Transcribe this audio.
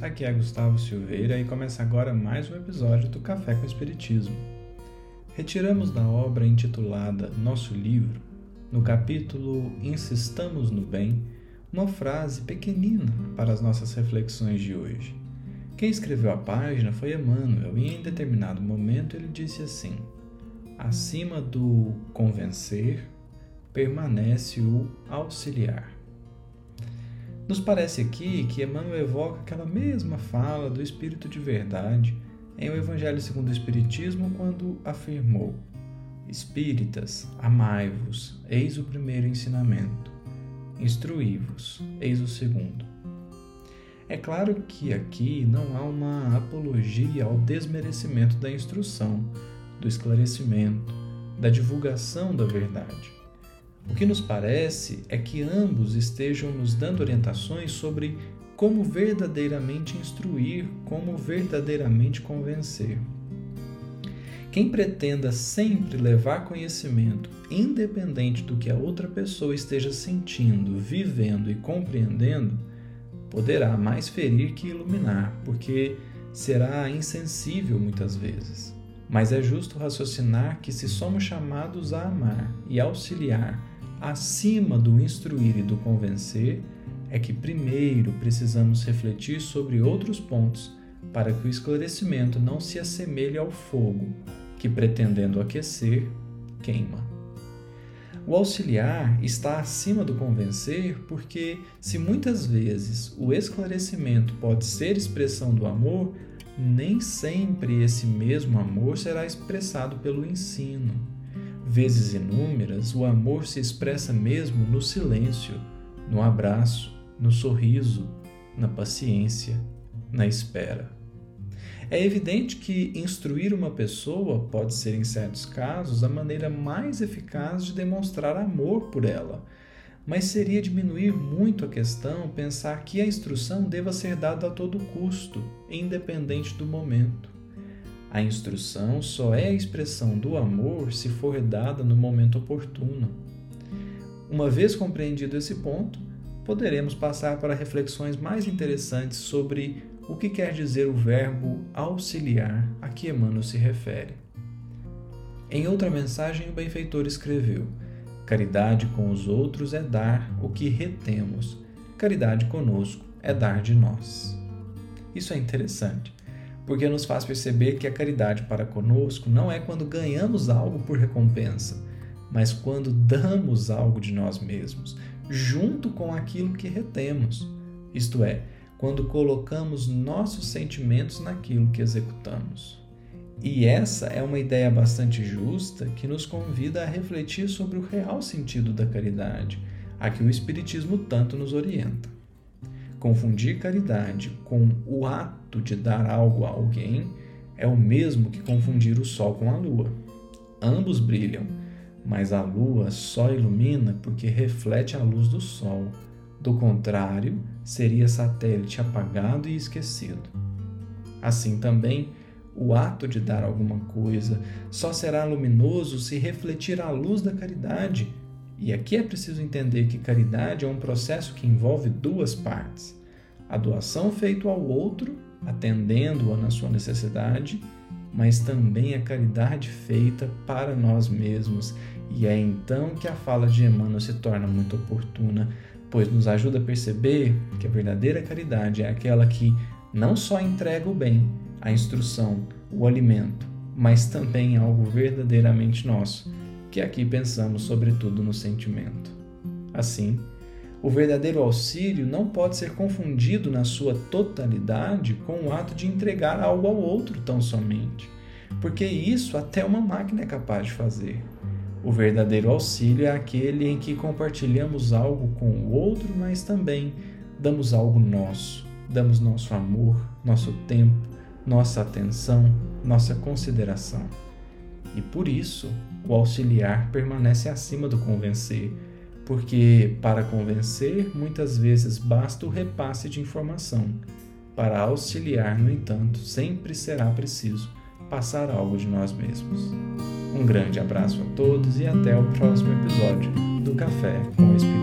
aqui é Gustavo Silveira e começa agora mais um episódio do Café com Espiritismo. Retiramos da obra intitulada Nosso Livro, no capítulo Insistamos no Bem, uma frase pequenina para as nossas reflexões de hoje. Quem escreveu a página foi Emmanuel e em determinado momento ele disse assim: Acima do convencer, permanece o auxiliar. Nos parece aqui que Emmanuel evoca aquela mesma fala do Espírito de Verdade em O Evangelho segundo o Espiritismo, quando afirmou: Espíritas, amai-vos, eis o primeiro ensinamento. Instruí-vos, eis o segundo. É claro que aqui não há uma apologia ao desmerecimento da instrução, do esclarecimento, da divulgação da verdade. O que nos parece é que ambos estejam nos dando orientações sobre como verdadeiramente instruir, como verdadeiramente convencer. Quem pretenda sempre levar conhecimento, independente do que a outra pessoa esteja sentindo, vivendo e compreendendo, poderá mais ferir que iluminar, porque será insensível muitas vezes. Mas é justo raciocinar que, se somos chamados a amar e auxiliar acima do instruir e do convencer, é que primeiro precisamos refletir sobre outros pontos para que o esclarecimento não se assemelhe ao fogo, que pretendendo aquecer, queima. O auxiliar está acima do convencer porque, se muitas vezes o esclarecimento pode ser expressão do amor, nem sempre esse mesmo amor será expressado pelo ensino. Vezes inúmeras, o amor se expressa mesmo no silêncio, no abraço, no sorriso, na paciência, na espera. É evidente que instruir uma pessoa pode ser, em certos casos, a maneira mais eficaz de demonstrar amor por ela, mas seria diminuir muito a questão pensar que a instrução deva ser dada a todo custo, independente do momento. A instrução só é a expressão do amor se for dada no momento oportuno. Uma vez compreendido esse ponto, poderemos passar para reflexões mais interessantes sobre o que quer dizer o verbo auxiliar a que Emmanuel se refere. Em outra mensagem, o benfeitor escreveu: Caridade com os outros é dar o que retemos, caridade conosco é dar de nós. Isso é interessante porque nos faz perceber que a caridade para conosco não é quando ganhamos algo por recompensa, mas quando damos algo de nós mesmos, junto com aquilo que retemos, isto é, quando colocamos nossos sentimentos naquilo que executamos. E essa é uma ideia bastante justa que nos convida a refletir sobre o real sentido da caridade, a que o Espiritismo tanto nos orienta. Confundir caridade com o ato de dar algo a alguém é o mesmo que confundir o sol com a lua. Ambos brilham, mas a lua só ilumina porque reflete a luz do sol. Do contrário, seria satélite apagado e esquecido. Assim também, o ato de dar alguma coisa só será luminoso se refletir a luz da caridade e aqui é preciso entender que caridade é um processo que envolve duas partes: a doação feita ao outro, atendendo-o na sua necessidade, mas também a caridade feita para nós mesmos. E é então que a fala de Emmanuel se torna muito oportuna, pois nos ajuda a perceber que a verdadeira caridade é aquela que não só entrega o bem, a instrução, o alimento, mas também algo verdadeiramente nosso que aqui pensamos sobretudo no sentimento. Assim, o verdadeiro auxílio não pode ser confundido na sua totalidade com o ato de entregar algo ao outro tão somente, porque isso até uma máquina é capaz de fazer. O verdadeiro auxílio é aquele em que compartilhamos algo com o outro, mas também damos algo nosso, damos nosso amor, nosso tempo, nossa atenção, nossa consideração. E por isso, o auxiliar permanece acima do convencer, porque para convencer muitas vezes basta o repasse de informação. Para auxiliar, no entanto, sempre será preciso passar algo de nós mesmos. Um grande abraço a todos e até o próximo episódio do Café com o Espírito.